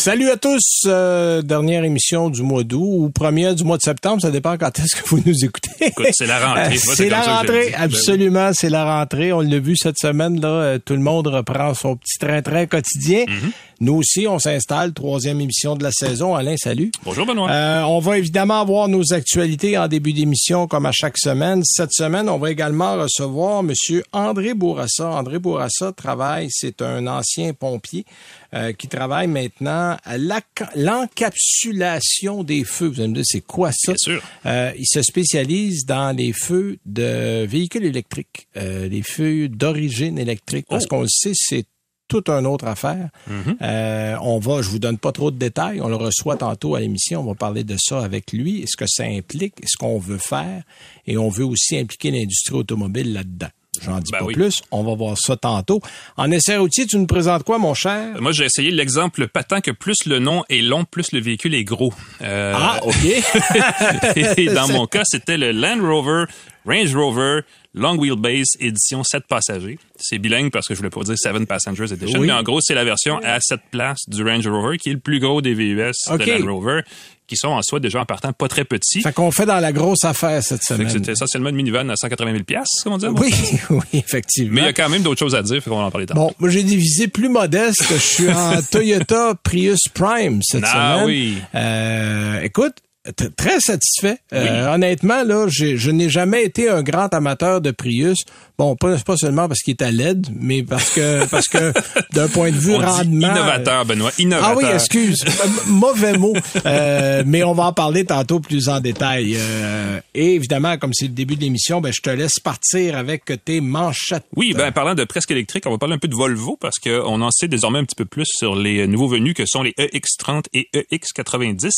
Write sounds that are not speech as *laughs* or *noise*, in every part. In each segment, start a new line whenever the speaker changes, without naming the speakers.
Salut à tous, euh, dernière émission du mois d'août ou première du mois de septembre, ça dépend quand est-ce que vous nous écoutez.
Écoute, c'est la rentrée.
Euh, c'est la rentrée, absolument, c'est la rentrée. On l'a vu cette semaine là, euh, tout le monde reprend son petit train-train quotidien.
Mhm.
Nous aussi, on s'installe, troisième émission de la saison. Alain, salut.
Bonjour Benoît.
Euh, on va évidemment avoir nos actualités en début d'émission comme à chaque semaine. Cette semaine, on va également recevoir Monsieur André Bourassa. André Bourassa travaille, c'est un ancien pompier euh, qui travaille maintenant à l'encapsulation des feux. Vous allez me dire, c'est quoi ça?
Bien sûr.
Euh, il se spécialise dans les feux de véhicules électriques, euh, les feux d'origine électrique, parce
Oh.
qu'on le sait, c'est toute une autre affaire.
Mhm.
Euh, on va, je vous donne pas trop de détails, on le reçoit tantôt à l'émission, on va parler de ça avec lui, ce que ça implique, ce qu'on veut faire, et on veut aussi impliquer l'industrie automobile là-dedans. J'en dis
Ben
pas
oui.
plus, on va voir ça tantôt. En essai routier, tu nous présentes quoi, mon cher?
Moi, j'ai essayé l'exemple patent que plus le nom est long, plus le véhicule est gros. Euh,
Ah, *laughs* OK.
et dans *laughs* mon cas, c'était le Land Rover Range Rover Long Wheelbase édition 7 passagers. C'est bilingue parce que je voulais pas dire 7 Passengers Edition,
Oui.
mais en gros, c'est la version à 7 places du Range Rover qui est le plus gros des VUS de Land Rover, qui sont en soi déjà en partant pas très petits.
fait qu'on fait dans la grosse affaire cette
Fait que
semaine.
c'était essentiellement une minivan à 180 000 piastres, comme on dit.
Oui, *laughs* oui, effectivement.
Mais il y a quand même d'autres choses à dire, fait qu'on va en parler tantôt.
Bon, moi j'ai des visées plus modestes. Je suis en *laughs* Toyota Prius Prime cette
Ah
semaine.
oui.
Euh, écoute, t- très satisfait. Euh, honnêtement, là, j'ai- je n'ai jamais été un grand amateur de Prius. Bon, pas, pas seulement parce qu'il est à LED, mais parce que *laughs* parce que d'un point de vue
On dit
rendement.
innovateur, Benoît, innovateur.
Ah oui, excuse, *laughs* mauvais mot. Euh, mais on va en parler tantôt plus en détail. Euh, et évidemment, comme c'est le début de l'émission, ben je te laisse partir avec tes manchettes.
Oui, ben parlant de presque électrique, on va parler un peu de Volvo parce qu'on en sait désormais un petit peu plus sur les nouveaux venus que sont les EX30 et EX90.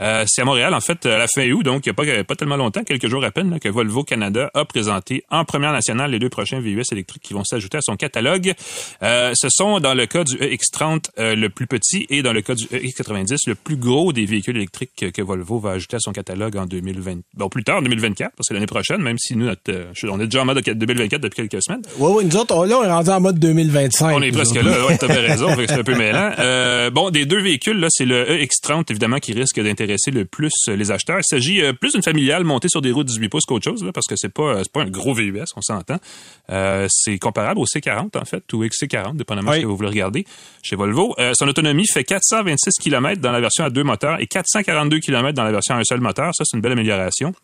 Euh, c'est à Montréal, en fait, à la fin août, donc il n'y a pas, pas tellement longtemps, quelques jours à peine, là, que Volvo Canada a présenté en première nationale les deux prochains VUS électriques qui vont s'ajouter à son catalogue. Euh, ce sont, dans le cas du EX30, euh, le plus petit et dans le cas du EX90, le plus gros des véhicules électriques que, que Volvo va ajouter à son catalogue en 2020. Bon, plus tard, en 2024, parce que l'année prochaine, même si nous, notre, euh, on est déjà en mode 2024 depuis quelques semaines.
Oui, oui, nous autres, on, là, on est rendu en mode 2025.
On est presque
autres.
là, ouais, bien raison, c'est un peu mêlant. Euh, bon, des deux véhicules, là, c'est le EX30, évidemment, qui risque d'intéresser le plus les acheteurs. Il s'agit plus d'une familiale montée sur des routes 18 pouces qu'autre chose, là, parce que c'est pas, pas un gros VUS, on s'entend. Euh, c'est comparable au C40, en fait, ou XC40, dépendamment de
Oui.
ce que vous voulez regarder chez Volvo. Euh, son autonomie fait 426 km dans la version à deux moteurs et 442 km dans la version à un seul moteur. Ça, c'est une belle amélioration.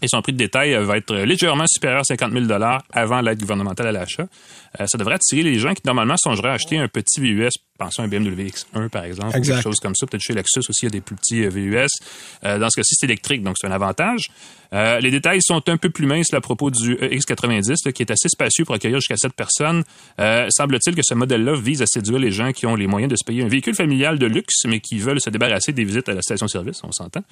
Et son prix de détail euh, va être légèrement supérieur à 50 000 avant l'aide gouvernementale à l'achat. Euh, ça devrait attirer les gens qui, normalement, songeraient à acheter un petit VUS. Pensons à un BMW X1, par exemple, ou
Exact.
quelque chose comme ça. Peut-être chez Lexus aussi, il y a des plus petits euh, VUS. Euh, dans ce cas-ci, c'est électrique, donc c'est un avantage. Euh, les détails sont un peu plus minces là, à propos du X90, là, qui est assez spacieux pour accueillir jusqu'à 7 personnes. Euh, semble-t-il que ce modèle-là vise à séduire les gens qui ont les moyens de se payer un véhicule familial de luxe, mais qui veulent se débarrasser des visites à la station-service, on s'entend.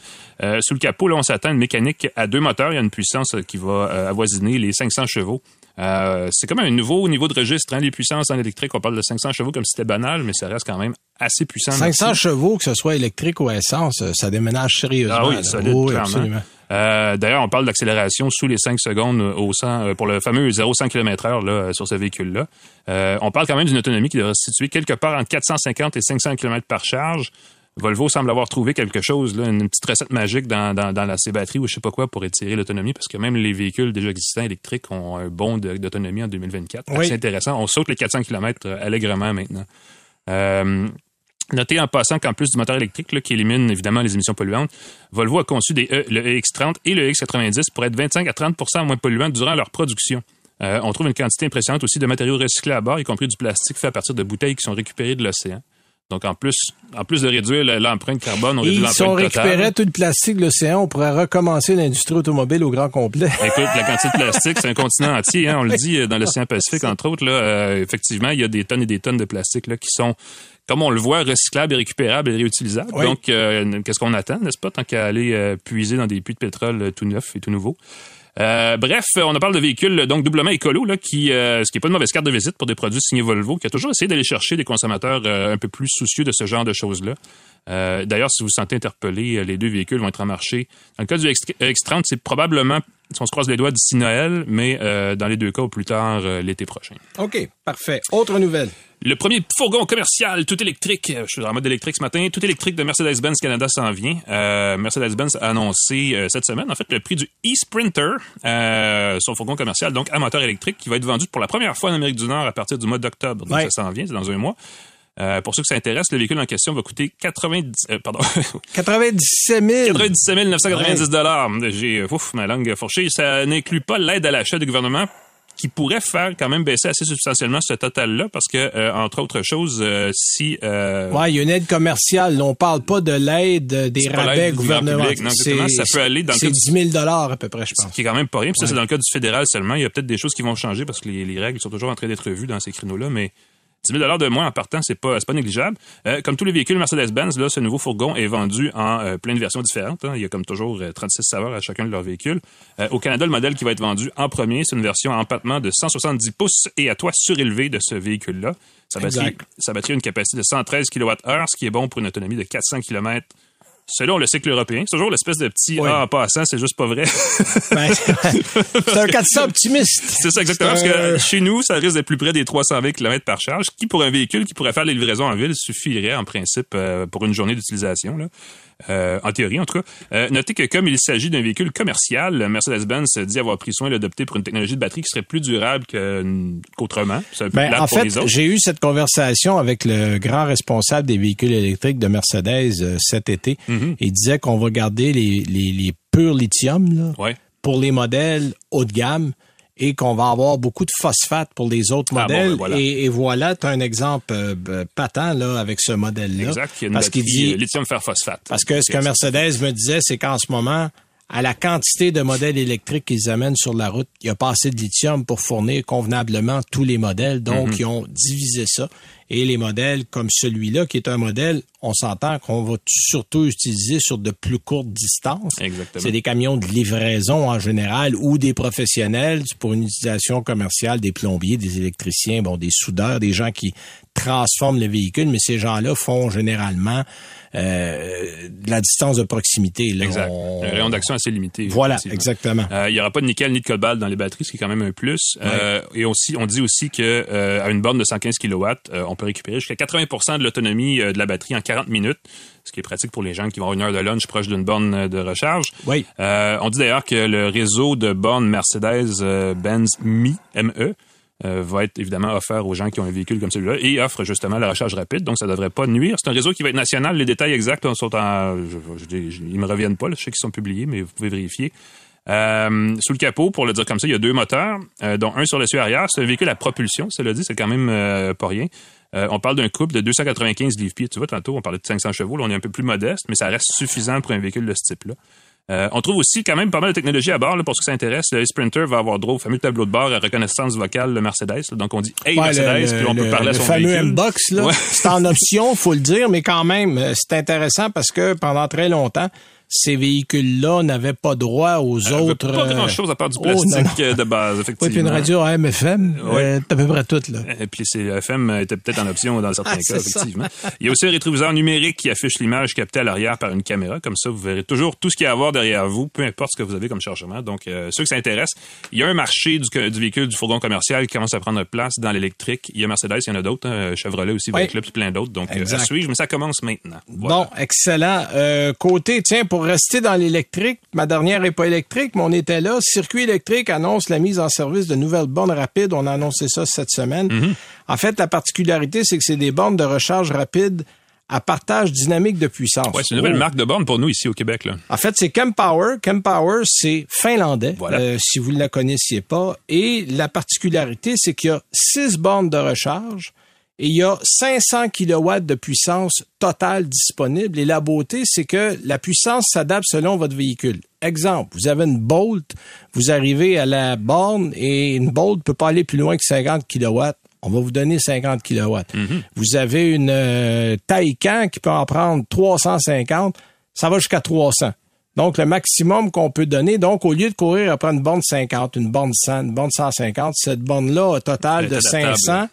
Euh, sous le capot, là, on s'attend à une mécanique à deux moteurs. Il y a une puissance qui va avoisiner les 500 chevaux. Euh, c'est comme un nouveau niveau de registre. Hein, les puissances en électrique, on parle de 500 chevaux comme si c'était banal, mais ça reste quand même assez puissant.
500
là-dessus.
chevaux, que ce soit électrique ou essence, euh, ça déménage sérieusement.
Ah oui, solide,
Oui, absolument.
Euh, D'ailleurs, on parle d'accélération sous les 5 secondes au 100, euh, pour le fameux 0-100 km heure là, euh, sur ce véhicule-là. Euh, on parle quand même d'une autonomie qui devrait se situer quelque part entre 450 et 500 km par charge. Volvo semble avoir trouvé quelque chose, là, une petite recette magique dans, dans, dans la, ses batteries ou je sais pas quoi pour étirer l'autonomie, parce que même les véhicules déjà existants électriques ont un bon de- d'autonomie en 2024.
Oui.
C'est intéressant. On saute les 400 km allègrement maintenant. Euh, Notez en passant qu'en plus du moteur électrique là, qui élimine évidemment les émissions polluantes, Volvo a conçu des E- le EX30 et le EX90 pour être 25 à 30% moins polluants durant leur production. Euh, on trouve une quantité impressionnante aussi de matériaux recyclés à bord, y compris du plastique fait à partir de bouteilles qui sont récupérées de l'océan. Donc en plus, en plus de réduire l'empreinte carbone, on
Et
réduit l'empreinte totale.
récupérés tout le plastique de l'océan, on pourrait recommencer l'industrie automobile au grand complet. *laughs*
Écoute, la quantité de plastique, c'est un continent entier. Hein, on le dit euh, dans l'océan *laughs* Pacifique, entre autres. Là, euh, effectivement, il y a des tonnes et des tonnes de plastique là, qui sont, comme on le voit, recyclables et récupérables et réutilisables.
Oui.
Donc, euh, qu'est-ce qu'on attend, n'est-ce pas, tant qu'à aller euh, puiser dans des puits de pétrole euh, tout neufs et tout nouveaux? Euh, bref, on parle de véhicules donc doublement écolo, là, qui, euh, ce qui est pas une mauvaise carte de visite pour des produits signés Volvo, qui a toujours essayé d'aller chercher des consommateurs euh, un peu plus soucieux de ce genre de choses-là. D'ailleurs, si vous vous sentez interpellé, les deux véhicules vont être en marché. Dans le cas du X30, c'est probablement si on se croise les doigts d'ici Noël, mais dans les deux cas, au plus tard l'été prochain.
OK, parfait. Autre nouvelle.
Le premier fourgon commercial tout électrique, je suis en mode électrique ce matin, tout électrique de Mercedes-Benz Canada s'en vient. Euh, Mercedes-Benz a annoncé euh, cette semaine, en fait, le prix du e-Sprinter, euh, son fourgon commercial, donc à moteur électrique, qui va être vendu pour la première fois en Amérique du Nord à partir du mois d'octobre. Donc ça s'en vient, c'est dans un mois. Euh, pour ceux que ça intéresse, le véhicule en question va coûter 90, euh, pardon.
97 000.
97 990 dollars. J'ai, ouf, ma langue fourchée. Ça n'inclut pas l'aide à l'achat du gouvernement qui pourrait faire quand même baisser assez substantiellement ce total-là, parce que, euh, entre autres choses, euh, si...
Euh, ouais, il y a une aide commerciale. On parle pas de l'aide des rabais gouvernementaux.
ça peut aller dans
C'est 10 000 à peu près, je pense.
Ce qui est quand même pas rien. Puis ça, c'est dans le cas du fédéral seulement. Il y a peut-être des choses qui vont changer parce que les, les règles sont toujours en train d'être revues dans ces créneaux-là, mais 10 000 de moins en partant, c'est pas, pas négligeable. Euh, comme tous les véhicules Mercedes-Benz, là, ce nouveau fourgon est vendu en euh, plein de versions différentes. Hein. Il y a comme toujours 36 euh, saveurs à chacun de leurs véhicules. au Canada, le modèle qui va être vendu en premier, c'est une version en empattement de 170 pouces et à toit surélevé de ce véhicule-là. Sa batterie, sa batterie a une capacité de 113 kWh, ce qui est bon pour une autonomie de 400 km selon le cycle européen. C'est toujours l'espèce de petit Ah, en passant, c'est juste pas vrai. *laughs*
Ben, *laughs* c'est un 400 optimiste.
C'est ça, exactement. Parce que chez nous, ça risque d'être plus près des 320 km par charge, qui pour un véhicule qui pourrait faire les livraisons en ville suffirait en principe euh, pour une journée d'utilisation. Euh, en théorie en tout cas. Euh, notez que comme il s'agit d'un véhicule commercial, Mercedes-Benz dit avoir pris soin d'adopter pour une technologie de batterie qui serait plus durable qu'autrement.
Ben, en fait, j'ai eu cette conversation avec le grand responsable des véhicules électriques de Mercedes euh, cet été. Mm-hmm. Il disait qu'on va garder les, les, les purs lithium là, pour les modèles haut de gamme et qu'on va avoir beaucoup de phosphate pour les autres ah, modèles. Ben et, voilà, tu as un exemple euh, patent là avec ce modèle-là.
Exact, il y a une parce qu'il dit euh, lithium fer phosphate.
Parce que ce que Mercedes me disait, c'est qu'en ce moment, à la quantité de modèles électriques qu'ils amènent sur la route, il n'y a pas assez de lithium pour fournir convenablement tous les modèles. Donc, mm-hmm. ils ont divisé ça. Et les modèles comme celui-là, qui est un modèle, on s'entend qu'on va surtout utiliser sur de plus courtes distances.
Exactement.
C'est des camions de livraison en général ou des professionnels pour une utilisation commerciale, des plombiers, des électriciens, bon, des soudeurs, des gens qui transforment le véhicule, mais ces gens-là font généralement euh, de la distance de proximité. Là,
exact. Un rayon d'action assez limité.
Voilà, exactement.
Euh, il n'y aura pas de nickel ni de cobalt dans les batteries, ce qui est quand même un plus. Euh, et aussi, on dit aussi que à une borne de 115 kW, on peut récupérer jusqu'à 80% de l'autonomie de la batterie en 40 minutes, ce qui est pratique pour les gens qui vont avoir une heure de lunch proche d'une borne de recharge.
Oui.
on dit d'ailleurs que le réseau de bornes Mercedes-Benz MI, ME, euh, va être évidemment offert aux gens qui ont un véhicule comme celui-là et offre justement la recharge rapide. Donc, ça devrait pas nuire. C'est un réseau qui va être national. Les détails exacts sont en... Je, ils me reviennent pas. Là. Je sais qu'ils sont publiés, mais vous pouvez vérifier. Euh, sous le capot, pour le dire comme ça, il y a deux moteurs, euh, dont un sur le dessus arrière. C'est un véhicule à propulsion, cela dit, c'est quand même pas rien. On parle d'un couple de 295 livres-pieds. Tu vois, tantôt, on parlait de 500 chevaux. Là, on est un peu plus modeste, mais ça reste suffisant pour un véhicule de ce type-là. Euh, on trouve aussi quand même pas mal de technologie à bord, là, pour ce qui s'intéresse. Le Sprinter va avoir droit au fameux tableau de bord à reconnaissance vocale de Mercedes. donc on dit Hey Mercedes, puis on peut parler à son
fameux M-Box, là. C'est en option, faut le dire, mais quand même, euh, c'est intéressant parce que pendant très longtemps, ces véhicules-là n'avaient pas droit aux autres.
Pas grand-chose à part du oh, plastique euh, de base, effectivement. *laughs* Oui,
puis une radio AM/FM, oui. euh, à peu près tout là.
Et puis c'est FM était peut-être en option dans certains *laughs* ah, cas, effectivement. Il y a aussi un rétroviseur numérique qui affiche l'image captée à l'arrière par une caméra, comme ça vous verrez toujours tout ce qu'il y a à voir derrière vous, peu importe ce que vous avez comme chargement. Donc euh, ceux que ça intéresse, il y a un marché du, du, véhicule, du fourgon commercial qui commence à prendre place dans l'électrique. Il y a Mercedes, il y en a d'autres, hein, Chevrolet aussi, oui. puis plein d'autres. Donc euh, à suivre, mais ça commence maintenant.
Bon, excellent. Euh, côté, tiens, pour rester dans l'électrique électrique. Ma dernière n'est pas électrique, mais on était là. Circuit électrique annonce la mise en service de nouvelles bornes rapides. On a annoncé ça cette semaine. Mm-hmm. En fait, la particularité, c'est que c'est des bornes de recharge rapide à partage dynamique de puissance.
Ouais, c'est une nouvelle oh. marque de borne pour nous ici au Québec. Là.
En fait, c'est Kempower. Kempower, c'est finlandais, euh, si vous ne la connaissiez pas. Et la particularité, c'est qu'il y a six bornes de recharge et il y a 500 kW de puissance totale disponible. Et la beauté, c'est que la puissance s'adapte selon votre véhicule. Exemple, vous avez une Bolt, vous arrivez à la borne et une Bolt peut pas aller plus loin que 50 kW. On va vous donner 50 kW. Mm-hmm. Vous avez une euh, Taycan qui peut en prendre 350, ça va jusqu'à 300. Donc, le maximum qu'on peut donner. Donc, au lieu de courir après une borne 50, une borne 100, une borne 150, cette borne-là, au total de 500,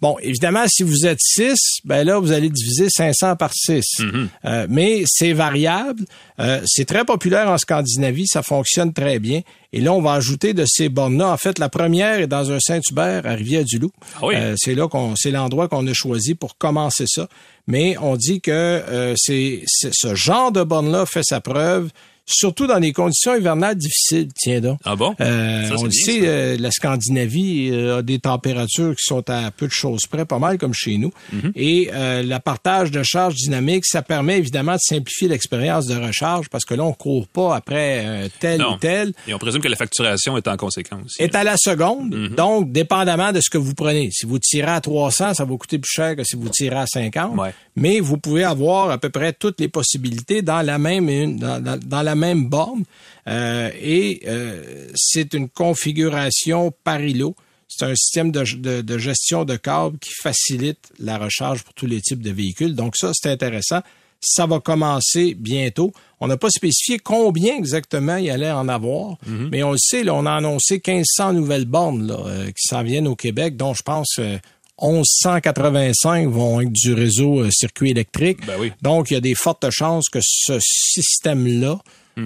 Bon, évidemment, si vous êtes 6, ben là, vous allez diviser 500 par 6.
Mhm.
Euh, mais c'est variable. Euh, c'est très populaire en Scandinavie. Ça fonctionne très bien. Et là, on va ajouter de ces bornes-là. En fait, la première est dans un Saint-Hubert à Rivière-du-Loup.
Ah oui.
Euh, c'est là qu'on, c'est l'endroit qu'on a choisi pour commencer ça. Mais on dit que euh, c'est, ce genre de borne-là fait sa preuve, surtout dans les conditions hivernales difficiles. Tiens donc.
Ah bon?
Euh,
Ça,
on le
bien,
sait, euh, la Scandinavie euh, a des températures qui sont à peu de choses près, pas mal comme chez nous.
Mhm.
Et euh, le partage de charge dynamique, ça permet évidemment de simplifier l'expérience de recharge parce que là, on court pas après euh, tel
Non.
ou tel.
Et on présume que la facturation est en conséquence.
Est à la seconde,
Mhm.
donc dépendamment de ce que vous prenez. Si vous tirez à 300, ça va coûter plus cher que si vous tirez à 50.
Ouais.
Mais vous pouvez avoir à peu près toutes les possibilités dans la même dans, dans- dans la même borne. Euh, et euh, c'est une configuration par îlot. C'est un système de, de- de gestion de câbles qui facilite la recharge pour tous les types de véhicules. Donc ça, c'est intéressant. Ça va commencer bientôt. On n'a pas spécifié combien exactement il allait en avoir, mais on le sait, là, on a annoncé 1500 nouvelles bornes là, euh, qui s'en viennent au Québec, dont je pense euh, 1185 vont être du réseau circuit électrique.
Ben oui.
Donc, il y a des fortes chances que ce système-là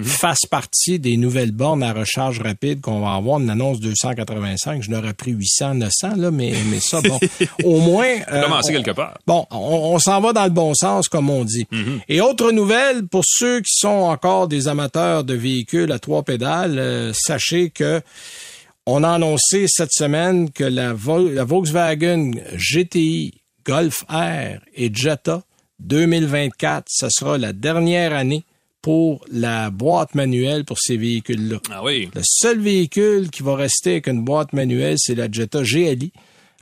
fasse partie des nouvelles bornes à recharge rapide qu'on va avoir. Une annonce 285, je n'aurais pris 800, 900, là, mais, mais ça, bon, *laughs* au moins... euh,
commencer
on-
quelque part.
Bon, on, on s'en va dans le bon sens, comme on dit. Et autre nouvelle, pour ceux qui sont encore des amateurs de véhicules à trois pédales, euh, sachez que on a annoncé cette semaine que la Volkswagen GTI, Golf R et Jetta 2024, ce sera la dernière année pour la boîte manuelle pour ces véhicules-là.
Ah oui.
Le seul véhicule qui va rester avec une boîte manuelle, c'est la Jetta GLI.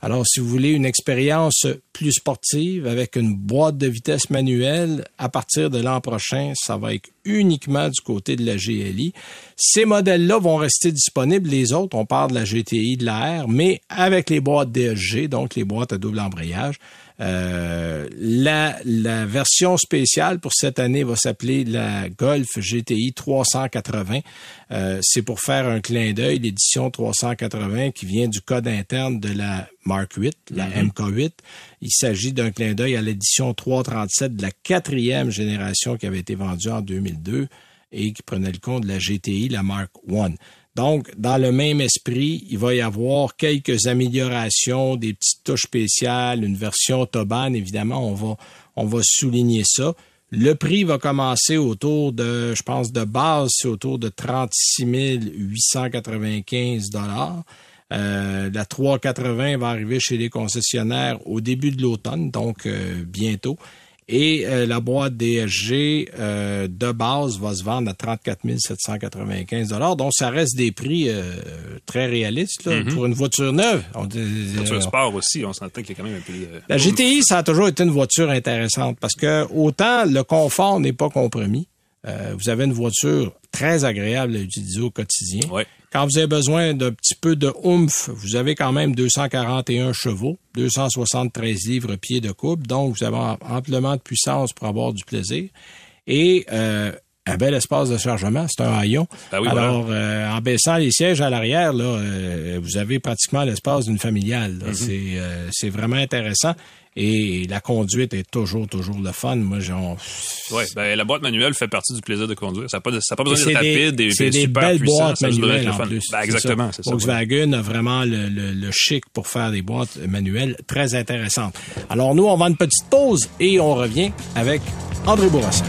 Alors, si vous voulez une expérience plus sportive avec une boîte de vitesse manuelle, à partir de l'an prochain, ça va être uniquement du côté de la GLI. Ces modèles-là vont rester disponibles. Les autres, on parle de la GTI, de la R, mais avec les boîtes DSG, donc les boîtes à double embrayage. Euh, la, la version spéciale pour cette année va s'appeler la Golf GTI 380. Euh, c'est pour faire un clin d'œil, l'édition 380 qui vient du code interne de la Mark 8, la MK8. Il s'agit d'un clin d'œil à l'édition 337 de la quatrième génération qui avait été vendue en 2002 et qui prenait le compte de la GTI, la Mark 1. Donc, dans le même esprit, il va y avoir quelques améliorations, des petites touches spéciales, une version Autobahn, évidemment, on va, on va souligner ça. Le prix va commencer autour de, je pense, de base, c'est autour de 36 895 dollars. Euh, la 380 va arriver chez les concessionnaires au début de l'automne, donc euh, bientôt. Et euh, la boîte DSG euh, de base va se vendre à 34 795 Donc, ça reste des prix euh, très réalistes là, pour une voiture neuve. On
Sur
euh,
sport aussi, on s'entend qu'il y a quand même un peu... euh,
la GTI, ça a toujours été une voiture intéressante parce que autant le confort n'est pas compromis, euh, vous avez une voiture très agréable à utiliser au quotidien.
Ouais.
Quand vous avez besoin d'un petit peu de oomph, vous avez quand même 241 chevaux, 273 livres pieds de coupe, donc vous avez amplement de puissance pour avoir du plaisir. Et euh, un bel espace de chargement, c'est un haillon.
Ben oui,
Alors, euh, en baissant les sièges à l'arrière, là, euh, vous avez pratiquement l'espace d'une familiale.
Mm-hmm.
C'est euh, c'est vraiment intéressant. Et la conduite est toujours, toujours le fun. Moi, j'en...
Ouais, ben, la boîte manuelle fait partie du plaisir de conduire. Ça n'a pas, ça pas besoin d'être rapide et,
c'est des
super
belles
puissant.
boîtes
ça
manuelles
le
en plus.
Ben, exactement, c'est ça. ouais.
Volkswagen a vraiment le, le- le chic pour faire des boîtes manuelles très intéressantes. Alors nous, on va une petite pause et on revient avec André Bourassa.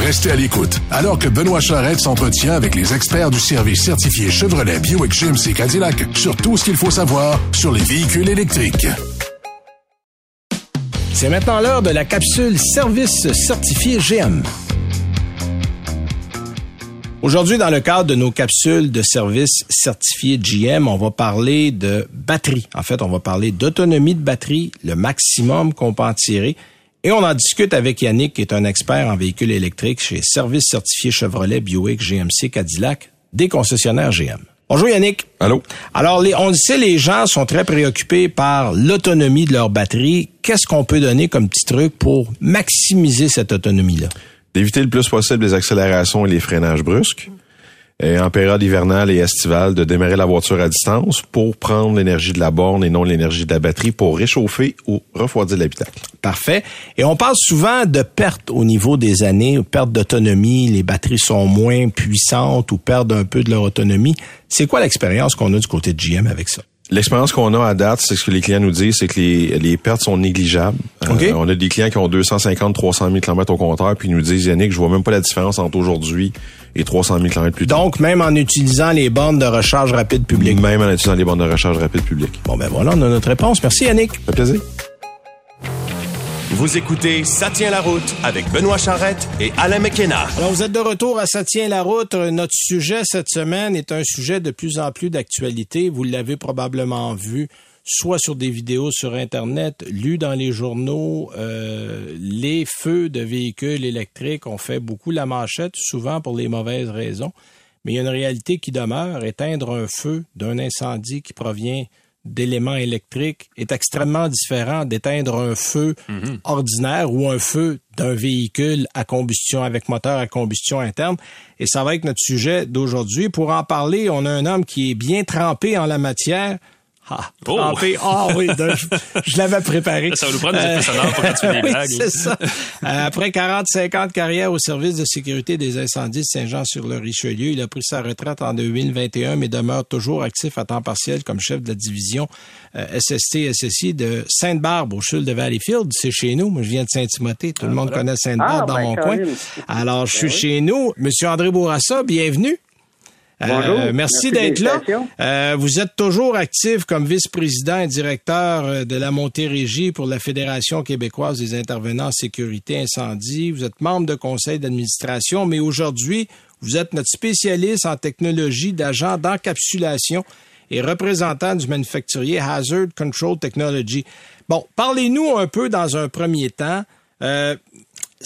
Restez à l'écoute alors que Benoît Charrette s'entretient avec les experts du service certifié Chevrolet Buick GMC Cadillac sur tout ce qu'il faut savoir sur les véhicules électriques.
C'est maintenant l'heure de la capsule service certifié GM. Aujourd'hui, dans le cadre de nos capsules de service certifié GM, on va parler de batterie. En fait, on va parler d'autonomie de batterie, le maximum qu'on peut en tirer. Et on en discute avec Yannick, qui est un expert en véhicules électriques chez Service certifié Chevrolet Buick GMC Cadillac, des concessionnaires GM. Bonjour Yannick.
Allô?
Alors, les, on le sait, les gens sont très préoccupés par l'autonomie de leur batterie. Qu'est-ce qu'on peut donner comme petit truc pour maximiser cette autonomie-là?
D'éviter le plus possible les accélérations et les freinages brusques. Et en période hivernale et estivale, de démarrer la voiture à distance pour prendre l'énergie de la borne et non l'énergie de la batterie pour réchauffer ou refroidir l'habitacle.
Parfait. Et on parle souvent de perte au niveau des années, perte d'autonomie, les batteries sont moins puissantes ou perdent un peu de leur autonomie. C'est quoi l'expérience qu'on a du côté de GM avec ça?
L'expérience qu'on a à date, c'est ce que les clients nous disent, c'est que les, les pertes sont négligeables. Euh, on a des clients qui ont 250, 300 000 km au compteur, puis ils nous disent, Yannick, je vois même pas la différence entre aujourd'hui et 300 000 km plus tard.
Donc, même en utilisant les bornes de recharge rapide publique.
Même en utilisant les bornes de recharge rapide publique.
Bon, ben voilà, on a notre réponse. Merci, Yannick.
Ça fait plaisir.
Vous écoutez Ça tient la route avec Benoît Charrette et Alain McKenna.
Alors, vous êtes de retour à Ça tient la route. Notre sujet cette semaine est un sujet de plus en plus d'actualité. Vous l'avez probablement vu soit sur des vidéos sur Internet, lu dans les journaux, euh, les feux de véhicules électriques ont fait beaucoup la manchette, souvent pour les mauvaises raisons. Mais il y a une réalité qui demeure. Éteindre un feu d'un incendie qui provient d'éléments électriques est extrêmement différent d'éteindre un feu ordinaire ou un feu d'un véhicule à combustion avec moteur à combustion interne. Et ça va être notre sujet d'aujourd'hui. Pour en parler, on a un homme qui est bien trempé en la matière. Ah,
Oh.
trempé. Ah oui, *laughs* de- je, je l'avais préparé.
Ça va nous prendre des effets sonores pour quand tu des
oui, c'est ça. Euh, après 40-50 carrières au service de sécurité des incendies de Saint-Jean-sur-le-Richelieu, il a pris sa retraite en 2021, mais demeure toujours actif à temps partiel comme chef de la division euh, SST-SSI de Sainte-Barbe au CHUL de Valleyfield. C'est chez nous. Moi, je viens de Saint-Timothée. Tout le monde connaît Sainte-Barbe
Ah,
dans
ben,
mon coin. Alors, je suis chez nous. Monsieur André Bourassa, bienvenue. Euh, merci, d'être là. Euh, vous êtes toujours actif comme vice-président et directeur euh, de la Montérégie pour la Fédération québécoise des intervenants en sécurité incendie. Vous êtes membre de conseil d'administration, mais aujourd'hui, vous êtes notre spécialiste en technologie d'agent d'encapsulation et représentant du manufacturier Hazard Control Technology. Bon, parlez-nous un peu dans un premier temps. Euh,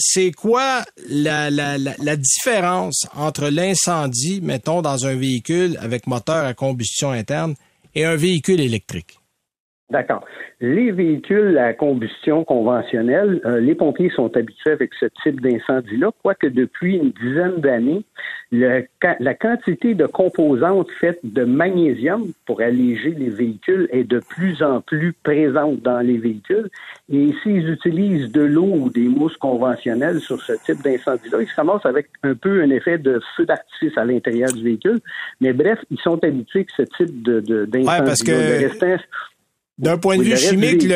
c'est quoi la, la, la, différence entre l'incendie, mettons, dans un véhicule avec moteur à combustion interne et un véhicule électrique?
D'accord. Les véhicules à combustion conventionnelle, euh, les pompiers sont habitués avec ce type d'incendie-là, quoique depuis une dizaine d'années, la quantité de composantes faites de magnésium pour alléger les véhicules est de plus en plus présente dans les véhicules. Et s'ils utilisent de l'eau ou des mousses conventionnelles sur ce type d'incendie-là, ils se ramassent avec un peu un effet de feu d'artifice à l'intérieur du véhicule. Mais bref, ils sont habitués que ce type de, de, d'incendie-là.
parce que- D'un point de
Oui,
vue chimique,
véhicule,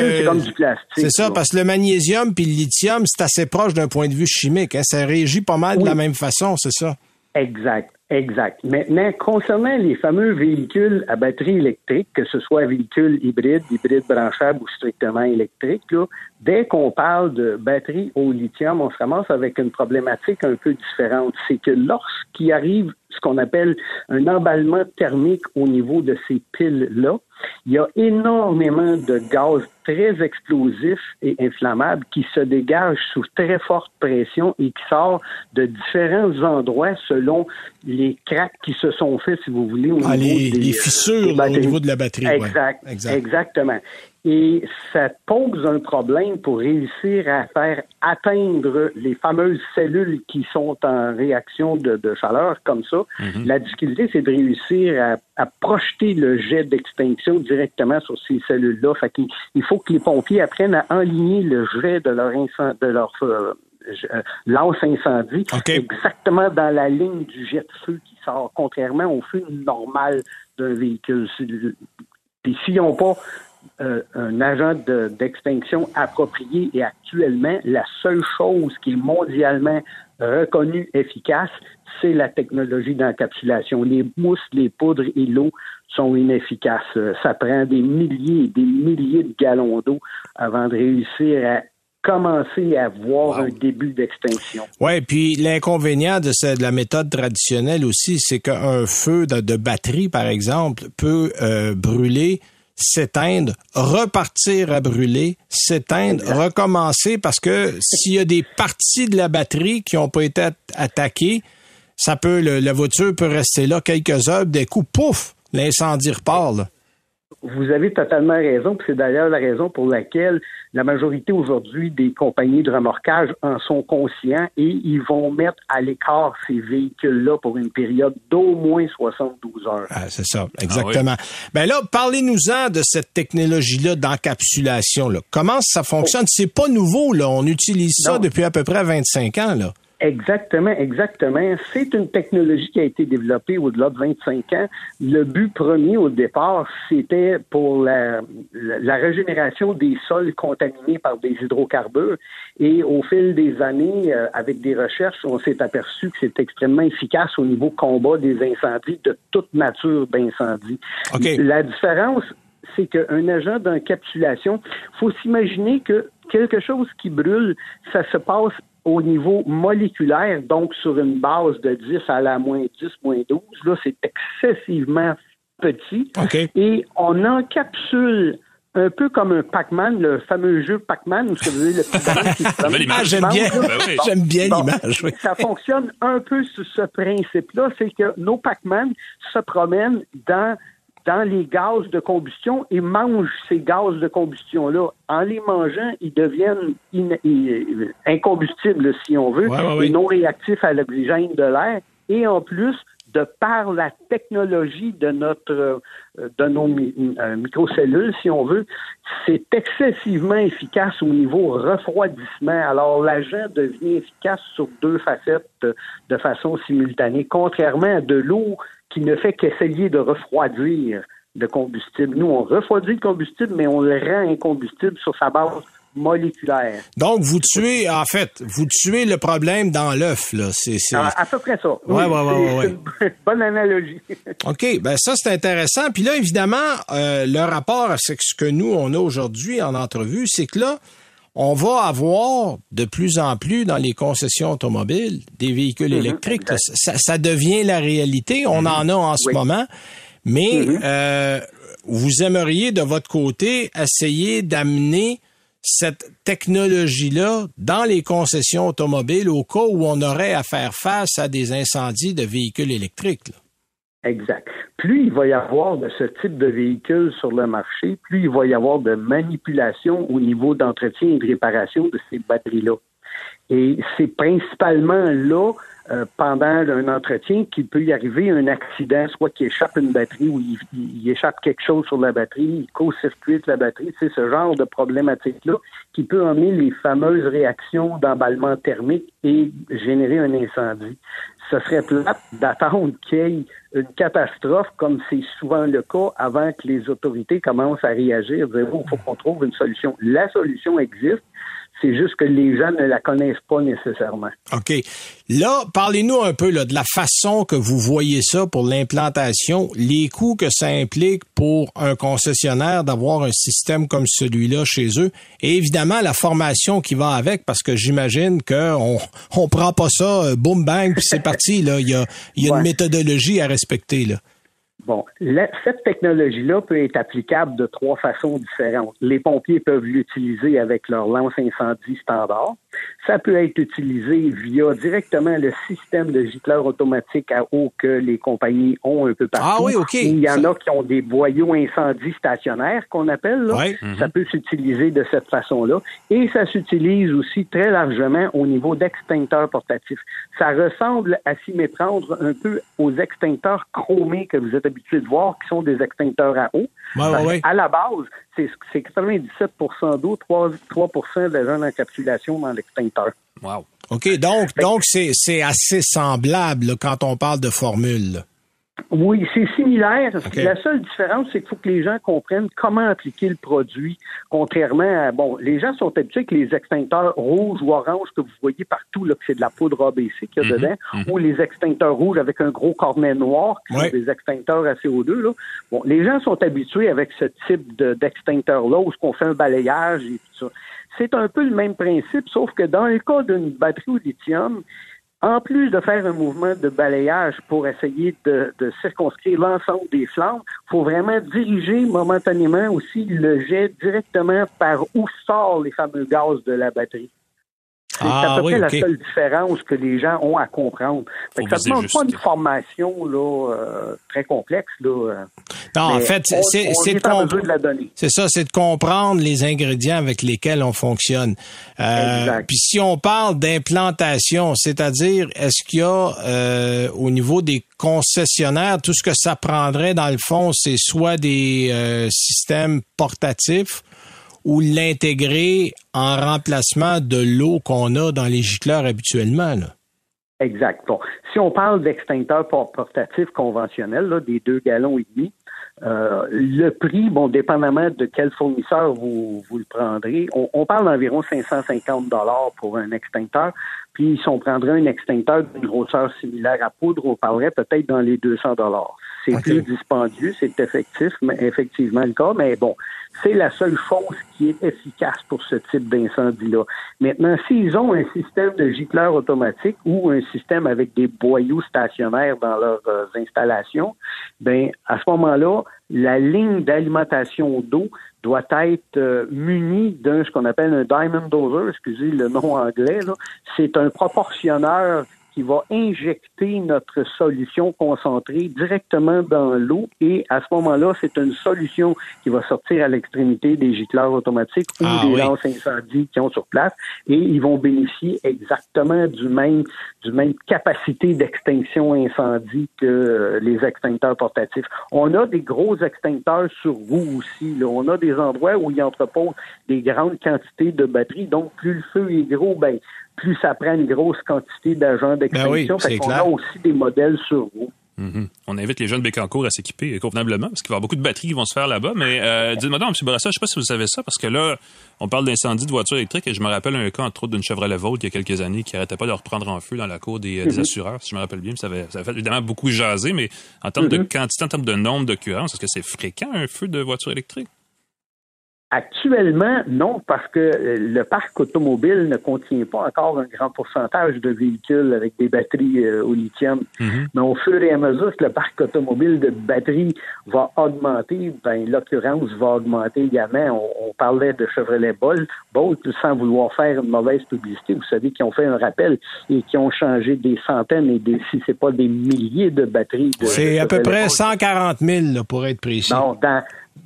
le-
c'est
ça, parce que le magnésium puis le lithium, c'est assez proche d'un point de vue chimique. Hein? Ça réagit pas mal de la même façon, c'est ça?
Exact, exact. Maintenant, concernant les fameux véhicules à batterie électrique, que ce soit véhicules hybrides, hybrides branchables ou strictement électriques, là, dès qu'on parle de batterie au lithium, on se ramasse avec une problématique un peu différente. C'est que lorsqu'il arrive ce qu'on appelle un emballement thermique au niveau de ces piles-là, il y a énormément de gaz très explosifs et inflammables qui se dégagent sous très forte pression et qui sortent de différents endroits selon les cracks qui se sont faits, si vous voulez, au
Ah,
niveau
les,
des,
les fissures
des
là, au niveau de la batterie. ouais.
Exact. exactement. Et ça pose un problème pour réussir à faire atteindre les fameuses cellules qui sont en réaction de, de chaleur comme ça. La difficulté, c'est de réussir à, à projeter le jet d'extinction directement sur ces cellules-là. Fait qu'il il faut que les pompiers apprennent à enligner le jet de leur, incen- de leur euh, euh, lance incendie exactement dans la ligne du jet de feu qui sort, contrairement au feu normal d'un véhicule. Puis s'ils n'ont pas euh, un agent de- d'extinction approprié et actuellement, la seule chose qui est mondialement reconnue efficace, c'est la technologie d'encapsulation. Les mousses, les poudres et l'eau sont inefficaces. Euh, Ça prend des milliers et des milliers de gallons d'eau avant de réussir à commencer à voir un début d'extinction.
Ouais, puis l'inconvénient de, la méthode traditionnelle aussi, c'est qu'un feu de, de batterie, par exemple, peut euh, brûler, s'éteindre, repartir à brûler, s'éteindre, recommencer, parce que s'il y a des parties de la batterie qui n'ont pas été at- attaquées, ça peut, le- la voiture peut rester là quelques heures, des coups, pouf, l'incendie repart. Là.
Vous avez totalement raison, puis c'est d'ailleurs la raison pour laquelle la majorité aujourd'hui des compagnies de remorquage en sont conscients et ils vont mettre à l'écart ces véhicules-là pour une période d'au moins 72 heures.
Ah, c'est ça, exactement. Ah ben là, parlez-nous-en de cette technologie-là d'encapsulation. Comment ça fonctionne? C'est pas nouveau, là. On utilise ça depuis à peu près 25 ans, là.
Exactement, exactement. C'est une technologie qui a été développée au-delà de 25 ans. Le but premier au départ, c'était pour la, la, régénération des sols contaminés par des hydrocarbures. Et au fil des années, euh, avec des recherches, on s'est aperçu que c'est extrêmement efficace au niveau combat des incendies, de toute nature d'incendie. La différence, c'est qu'un agent d'encapsulation, faut s'imaginer que quelque chose qui brûle, ça se passe au niveau moléculaire, donc sur une base de 10 à la moins 10, moins 12, là, c'est excessivement petit. Et on encapsule un peu comme un Pac-Man, le fameux jeu Pac-Man, où vous avez le petit qui
se *laughs* ah, J'aime bien, ben j'aime bien l'image.
Ça fonctionne un peu sur ce principe-là, c'est que nos Pac-Man se promènent dans dans les gaz de combustion et mangent ces gaz de combustion-là. En les mangeant, ils deviennent incombustibles, si on veut, et non réactifs à l'oxygène de l'air. Et en plus, de par la technologie de notre euh, de nos euh, microcellules, si on veut, c'est excessivement efficace au niveau refroidissement. Alors l'agent devient efficace sur deux facettes de façon simultanée, contrairement à de l'eau qui ne fait qu'essayer de refroidir le combustible. Nous, on refroidit le combustible, mais on le rend incombustible sur sa base moléculaire.
Donc, vous tuez, en fait, vous tuez le problème dans l'œuf, là. C'est,
ah, à peu près ça.
Oui, ouais, ouais, ouais,
une bonne analogie. *laughs*
OK, ben ça, c'est intéressant. Puis là, évidemment, euh, le rapport à ce que nous, on a aujourd'hui en entrevue, c'est que là, on va avoir de plus en plus dans les concessions automobiles des véhicules mm-hmm. électriques. Ça, devient la réalité. On mm-hmm. en a en ce moment. Mais mm-hmm. euh, vous aimeriez de votre côté essayer d'amener cette technologie-là dans les concessions automobiles au cas où on aurait à faire face à des incendies de véhicules électriques.
Exact. Plus il va y avoir de ce type de véhicules sur le marché, plus il va y avoir de manipulation au niveau d'entretien et de réparation de ces batteries-là. Et c'est principalement là, euh, pendant un entretien, qu'il peut y arriver un accident, soit qu'il échappe une batterie ou il, échappe quelque chose sur la batterie, il court-circuite la batterie. C'est ce genre de problématique-là qui peut amener les fameuses réactions d'emballement thermique et générer un incendie ce serait plate d'attendre qu'il y ait une catastrophe, comme c'est souvent le cas, avant que les autorités commencent à réagir, dire, il faut qu'on trouve une solution. La solution existe, c'est juste que les gens ne la connaissent pas nécessairement.
OK. Là, parlez-nous un peu là, de la façon que vous voyez ça pour l'implantation, les coûts que ça implique pour un concessionnaire d'avoir un système comme celui-là chez eux, et évidemment la formation qui va avec, parce que j'imagine qu'on on prend pas ça euh, boom bang puis c'est *laughs* parti. Là, il y a, y a une méthodologie à respecter là.
Bon, cette technologie-là peut être applicable de trois façons différentes. Les pompiers peuvent l'utiliser avec leur lance incendie standard. Ça peut être utilisé via directement le système de gicleur automatique à eau que les compagnies ont un peu partout.
Ah oui, OK.
Il y en a qui ont des boyaux incendies stationnaires qu'on appelle. Là. Ça peut s'utiliser de cette façon-là. Et ça s'utilise aussi très largement au niveau d'extincteurs portatifs. Ça ressemble à s'y méprendre un peu aux extincteurs chromés que vous êtes habitués de voir, qui sont des extincteurs à eau. À la base, c'est 97% d'eau, 3%, 3 d'agent d'encapsulation dans l'extincteur.
Wow. OK, donc donc c'est assez semblable quand on parle de formule.
Oui, c'est similaire. La seule différence, c'est qu'il faut que les gens comprennent comment appliquer le produit, contrairement à, bon, les gens sont habitués que les extincteurs rouges ou oranges que vous voyez partout, là, que c'est de la poudre ABC qu'il y a mhm, dedans, mhm. ou les extincteurs rouges avec un gros cornet noir, qui sont des extincteurs à CO2, là. Bon, les gens sont habitués avec ce type d'extincteur-là, où on fait un balayage et tout ça. C'est un peu le même principe, sauf que dans le cas d'une batterie au lithium, en plus de faire un mouvement de balayage pour essayer de, circonscrire l'ensemble des flammes, il faut vraiment diriger momentanément aussi le jet directement par où sortent les fameux gaz de la batterie. C'est
Ah,
à peu
oui,
près la seule différence que les gens ont à comprendre. Ça
viser
demande pas une formation là, euh, très complexe. Là, euh,
Non, en fait, c'est c'est ça, c'est de comprendre les ingrédients avec lesquels on fonctionne. Euh,
Exact.
Puis si on parle d'implantation, c'est-à-dire est-ce qu'il y a euh, au niveau des concessionnaires, tout ce que ça prendrait dans le fond, c'est soit des euh, systèmes portatifs ou l'intégrer en remplacement de l'eau qu'on a dans les gicleurs habituellement. Là?
Exact. Bon, si on parle d'extincteurs por- portatifs conventionnels, là, des deux gallons et demi, euh, le prix, bon, dépendamment de quel fournisseur vous, vous le prendrez, on, on parle d'environ 550 dollars pour un extincteur. Puis si on prendrait un extincteur d'une grosseur similaire à poudre, on parlerait peut-être dans les 200 dollars. C'est plus dispendieux, c'est effectif, mais effectivement le cas. Mais bon, c'est la seule chose qui est efficace pour ce type d'incendie-là. Maintenant, s'ils ont un système de gicleur automatique ou un système avec des boyaux stationnaires dans leurs euh, installations, ben à ce moment-là, la ligne d'alimentation d'eau doit être euh, munie d'un ce qu'on appelle un diamond doser, excusez le nom anglais. C'est un proportionneur qui va injecter notre solution concentrée directement dans l'eau et à ce moment-là, c'est une solution qui va sortir à l'extrémité des gicleurs automatiques ou
Ah
des
oui.
lances incendies qui ont sur place et ils vont bénéficier exactement du même du même capacité d'extinction incendie que les extincteurs portatifs. On a des gros extincteurs sur roue aussi. Là. On a des endroits où ils entreposent des grandes quantités de batteries. Donc, plus le feu est gros, ben plus ça prend une grosse quantité d'agents d'extinction.
Ben oui,
Fait
c'est
qu'on
clair.
a aussi des modèles sur roue.
Mhm. On invite les jeunes Bécancourt à s'équiper convenablement parce qu'il va y avoir beaucoup de batteries qui vont se faire là-bas. Mais euh, dites-moi donc, M. Bourassa, je sais pas si vous savez ça parce que là, on parle d'incendie de voitures électriques et je me rappelle un cas, entre autres, d'une Chevrolet Volt il y a quelques années qui arrêtait pas de reprendre en feu dans la cour des, euh, des assureurs, si je me rappelle bien. Ça avait, ça avait fait évidemment beaucoup jaser, mais en termes de quantité, en termes de nombre d'occurrences, est-ce que c'est fréquent un feu de voiture électrique?
Actuellement, non, parce que euh, le parc automobile ne contient pas encore un grand pourcentage de véhicules avec des batteries euh, au lithium. Mais au fur et à mesure que le parc automobile de batteries va augmenter, ben, l'occurrence va augmenter également. On, on parlait de Chevrolet Bolt, Bolt, sans vouloir faire une mauvaise publicité. Vous savez qu'ils ont fait un rappel et qui ont changé des centaines et des, si c'est pas des milliers de batteries. de
C'est à peu près
Bolt.
140 000 là, pour être précis.
Non, dans,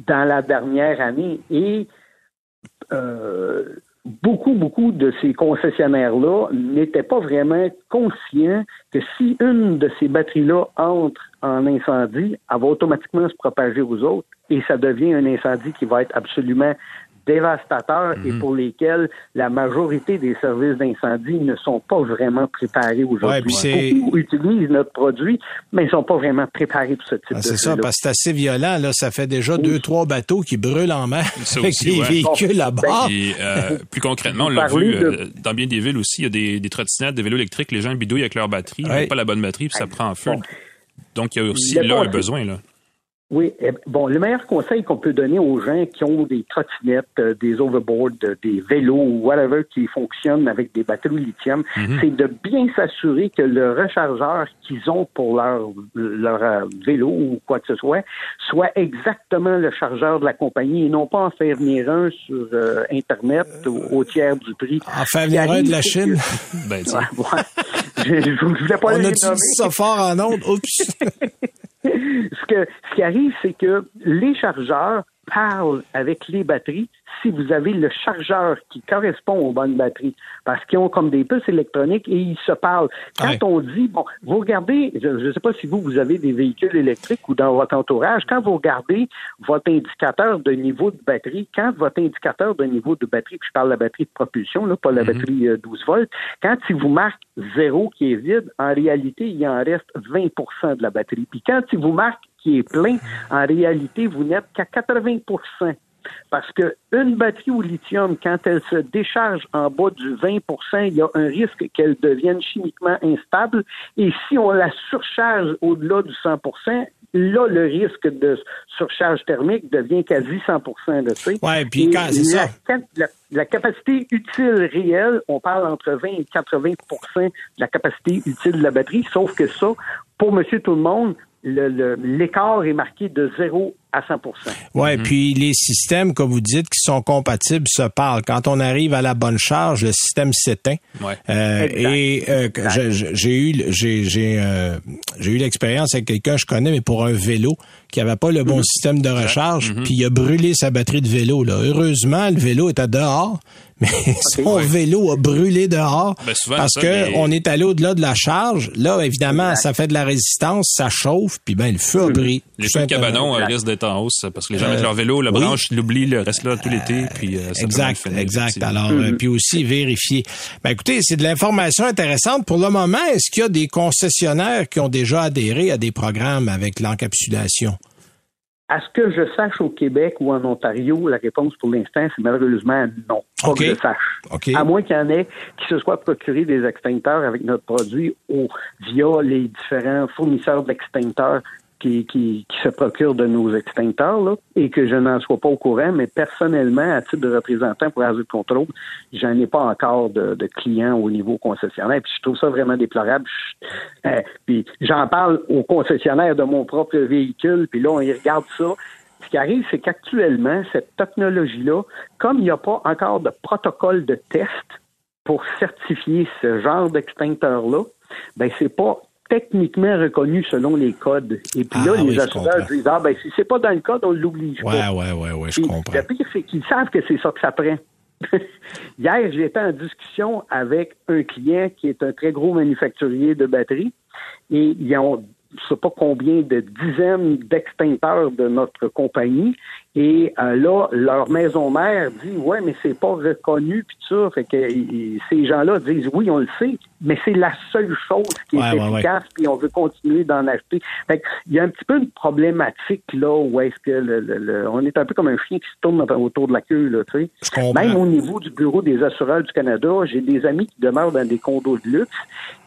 dans la dernière année. Et euh, beaucoup, beaucoup de ces concessionnaires-là n'étaient pas vraiment conscients que si une de ces batteries-là entre en incendie, elle va automatiquement se propager aux autres et ça devient un incendie qui va être absolument dévastateur et
Mhm.
pour lesquels la majorité des services d'incendie ne sont pas vraiment préparés
Ouais,
aujourd'hui.
c'est-
Beaucoup utilisent notre produit, mais ils ne sont pas vraiment préparés pour ce type
Ah,
de
c'est ça, parce que c'est assez violent. Là. Ça fait déjà deux, trois bateaux qui brûlent en mer
Ça
avec
aussi,
des
ouais.
véhicules à bord.
Et euh, *laughs* plus concrètement, on l'a vu
de-
euh, dans bien des villes aussi, il y a des, des trottinettes, des vélos électriques, les gens bidouillent avec leur batterie, ils
Ouais.
n'ont pas la bonne batterie, puis ça prend en feu.
Bon.
Donc, il y a aussi
Le
là un besoin. Là.
Oui, eh, bon, le meilleur conseil qu'on peut donner aux gens qui ont des trottinettes, euh, des overboards, euh, des vélos ou whatever qui fonctionnent avec des batteries lithium, c'est de bien s'assurer que le rechargeur qu'ils ont pour leur, leur euh, vélo ou quoi que ce soit soit exactement le chargeur de la compagnie et non pas en faire venir un sur euh, Internet au, au tiers du prix.
En faire venir un de la Chine.
que- *laughs*
Ben.
Ouais, ouais. je, je, je voulais pas
On a-tu dit ça fort en ondes? Oups! *laughs* *laughs*
ce, que, ce qui arrive, c'est que les chargeurs parlent avec les batteries si vous avez le chargeur qui correspond aux bonnes batteries, parce qu'ils ont comme des puces électroniques et ils se parlent. Quand
Ouais.
on dit, bon, vous regardez, je ne sais pas si vous, vous avez des véhicules électriques ou dans votre entourage, quand vous regardez votre indicateur de niveau de batterie, quand votre indicateur de niveau de batterie, puis je parle de la batterie de propulsion, là, pas la batterie euh, 12 volts, quand il vous marque zéro qui est vide, en réalité, il en reste 20% de la batterie. Puis quand il vous marque qui est plein, en réalité, vous n'êtes qu'à 80% parce que une batterie au lithium, quand elle se décharge en bas du 20% il y a un risque qu'elle devienne chimiquement instable. Et si on la surcharge au-delà du 100% là, le risque de surcharge thermique devient quasi 100 là, tu sais.
Ouais, puis quand- c'est
la,
ça.
la, la capacité utile réelle, on parle entre 20 et 80% de la capacité utile de la batterie, sauf que ça, pour monsieur tout le monde, l'écart est marqué de 0 à 100
Ouais, puis les systèmes, comme vous dites, qui sont compatibles se parlent. Quand on arrive à la bonne charge, le système s'éteint.
Ouais.
Euh, et euh, j'ai eu j'ai j'ai euh, j'ai eu l'expérience avec quelqu'un que je connais, mais pour un vélo qui avait pas le bon système de recharge, puis il a brûlé sa batterie de vélo. Là. Heureusement, le vélo était dehors, *laughs* mais son vélo a brûlé dehors
Ben, souvent,
parce
ça,
que
les-
on est allé au-delà de la charge. Là, évidemment, ça fait de la résistance, ça chauffe, puis ben le feu a brûlé.
Les feux de cabanon risquent d'être en hausse parce que les gens
Euh,
mettent leur vélo, le
oui.
branche, l'oublient, le reste là tout l'été, puis euh, peut mal
Exact,
finir,
exact. Alors, euh, puis aussi vérifier. Ben, écoutez, c'est de l'information intéressante. Pour le moment, est-ce qu'il y a des concessionnaires qui ont déjà adhéré à des programmes avec l'encapsulation?
À ce que je sache au Québec ou en Ontario, la réponse pour l'instant, c'est malheureusement non. Pas que je sache. À moins qu'il y en ait qui se soient procurés des extincteurs avec notre produit ou via les différents fournisseurs d'extincteurs qui, qui, qui se procurent de nos extincteurs là, et que je n'en sois pas au courant, mais personnellement, à titre de représentant pour Azure Control, j'en ai pas encore de, de clients au niveau concessionnaire. Puis je trouve ça vraiment déplorable. Euh, puis j'en parle aux concessionnaires de mon propre véhicule, puis là, on y regarde ça. Ce qui arrive, c'est qu'actuellement, cette technologie-là, comme il n'y a pas encore de protocole de test pour certifier ce genre d'extincteur-là, ben c'est pas techniquement reconnu selon les codes. Et puis là,
Ah oui,
les
je
assureurs disent Ah ben si c'est pas dans le code, on l'oblige
Ouais,
pas.
ouais, ouais, ouais, je comprends.
Le pire, c'est qu'ils savent que c'est ça que ça prend. *laughs* Hier, j'étais en discussion avec un client qui est un très gros manufacturier de batteries et ils ont je sais pas combien de dizaines d'extincteurs de notre compagnie. Et euh, là, leur maison mère dit ouais, mais c'est pas reconnu puis ça. Fait que ces gens-là disent oui, on le sait, mais c'est la seule chose qui
Ouais,
est
ouais,
efficace, puis on veut continuer d'en acheter. Fait il y a un petit peu une problématique là où est-ce que le, le- le- on est un peu comme un chien qui se tourne autour de la queue là, tu sais. Même au niveau du bureau des assureurs du Canada, j'ai des amis qui demeurent dans des condos de luxe,